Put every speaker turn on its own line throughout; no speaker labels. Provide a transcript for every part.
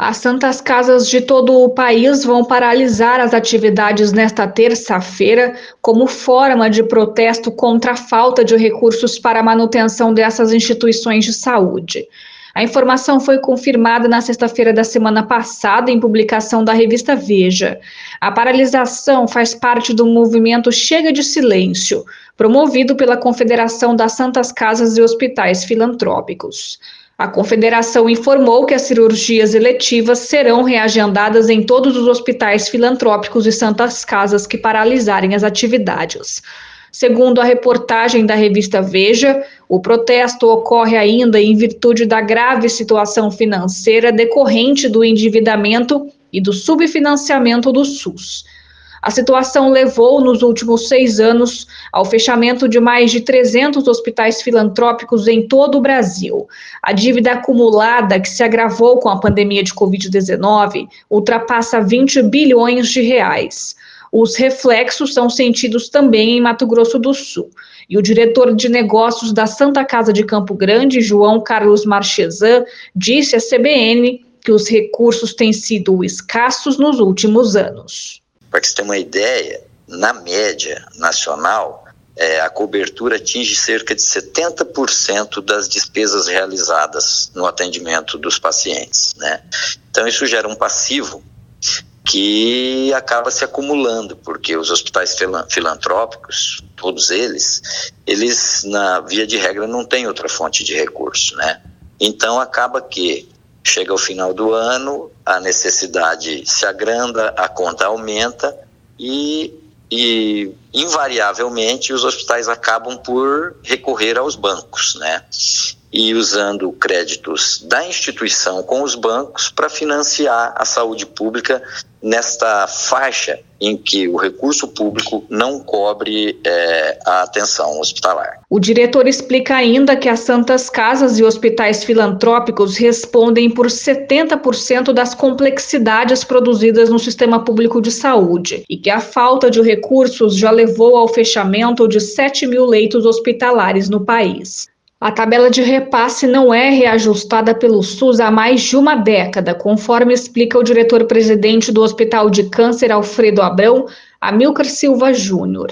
As Santas Casas de todo o país vão paralisar as atividades nesta terça-feira como forma de protesto contra a falta de recursos para a manutenção dessas instituições de saúde. A informação foi confirmada na sexta-feira da semana passada em publicação da revista Veja. A paralisação faz parte do movimento Chega de Silêncio, promovido pela Confederação das Santas Casas e Hospitais Filantrópicos. A confederação informou que as cirurgias eletivas serão reagendadas em todos os hospitais filantrópicos e santas casas que paralisarem as atividades. Segundo a reportagem da revista Veja, o protesto ocorre ainda em virtude da grave situação financeira decorrente do endividamento e do subfinanciamento do SUS. A situação levou, nos últimos seis anos, ao fechamento de mais de 300 hospitais filantrópicos em todo o Brasil. A dívida acumulada, que se agravou com a pandemia de Covid-19, ultrapassa 20 bilhões de reais. Os reflexos são sentidos também em Mato Grosso do Sul. E o diretor de negócios da Santa Casa de Campo Grande, João Carlos Marchesan, disse à CBN que os recursos têm sido escassos nos últimos anos.
Para que você tenha uma ideia, na média nacional, é, a cobertura atinge cerca de 70% das despesas realizadas no atendimento dos pacientes. Né? Então, isso gera um passivo que acaba se acumulando, porque os hospitais filantrópicos, todos eles, eles, na via de regra, não têm outra fonte de recurso. Né? Então, acaba que Chega ao final do ano, a necessidade se agranda, a conta aumenta e, e invariavelmente os hospitais acabam por recorrer aos bancos, né? E usando créditos da instituição com os bancos para financiar a saúde pública nesta faixa em que o recurso público não cobre é, a atenção hospitalar.
O diretor explica ainda que as santas casas e hospitais filantrópicos respondem por 70% das complexidades produzidas no sistema público de saúde e que a falta de recursos já levou ao fechamento de 7 mil leitos hospitalares no país. A tabela de repasse não é reajustada pelo SUS há mais de uma década, conforme explica o diretor-presidente do Hospital de Câncer Alfredo Abrão, Amilcar Silva Júnior.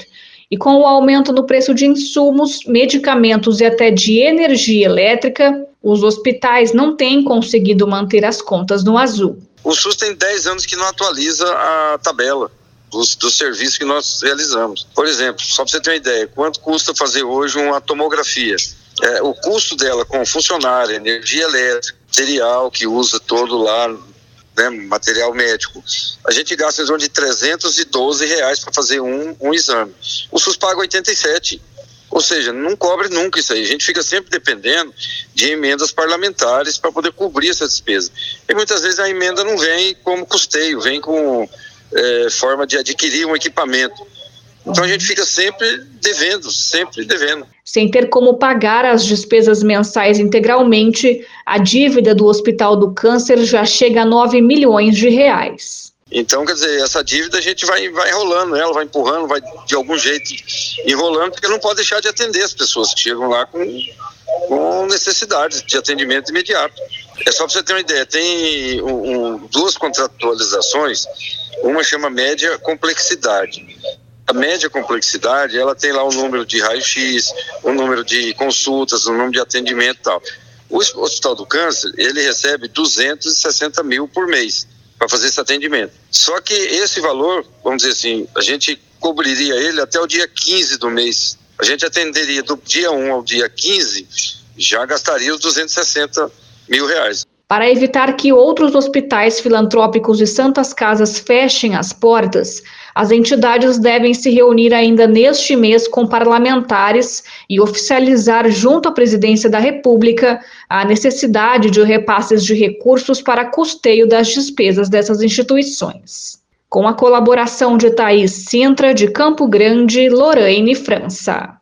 E com o aumento no preço de insumos, medicamentos e até de energia elétrica, os hospitais não têm conseguido manter as contas no azul.
O SUS tem 10 anos que não atualiza a tabela dos, dos serviços que nós realizamos. Por exemplo, só para você ter uma ideia, quanto custa fazer hoje uma tomografia? é, o custo dela com funcionário, energia elétrica, material que usa todo lá, né, material médico, a gente gasta em torno de 312 reais para fazer um, um exame. O SUS paga 87. Ou seja, não cobre nunca isso aí. A gente fica sempre dependendo de emendas parlamentares para poder cobrir essa despesa. E muitas vezes a emenda não vem como custeio, vem com é, forma de adquirir um equipamento. Então a gente fica sempre devendo, sempre devendo.
Sem ter como pagar as despesas mensais integralmente, a dívida do Hospital do Câncer já chega a 9 milhões de reais.
Então, quer dizer, essa dívida a gente vai, vai enrolando ela, vai empurrando, vai de algum jeito enrolando, porque não pode deixar de atender as pessoas que chegam lá com, com necessidades de atendimento imediato. É só para você ter uma ideia, tem um, um, duas contratualizações, uma chama média complexidade a média complexidade, ela tem lá o número de raio-x, o número de consultas, o número de atendimento e tal. O Hospital do Câncer, ele recebe 260 mil por mês para fazer esse atendimento. Só que esse valor, vamos dizer assim, a gente cobriria ele até o dia 15 do mês. A gente atenderia do dia 1 ao dia 15, já gastaria os 260 mil reais.
Para evitar que outros hospitais filantrópicos e santas casas fechem as portas, as entidades devem se reunir ainda neste mês com parlamentares e oficializar junto à Presidência da República a necessidade de repasses de recursos para custeio das despesas dessas instituições. Com a colaboração de Thaís Sintra, de Campo Grande, Lorraine França.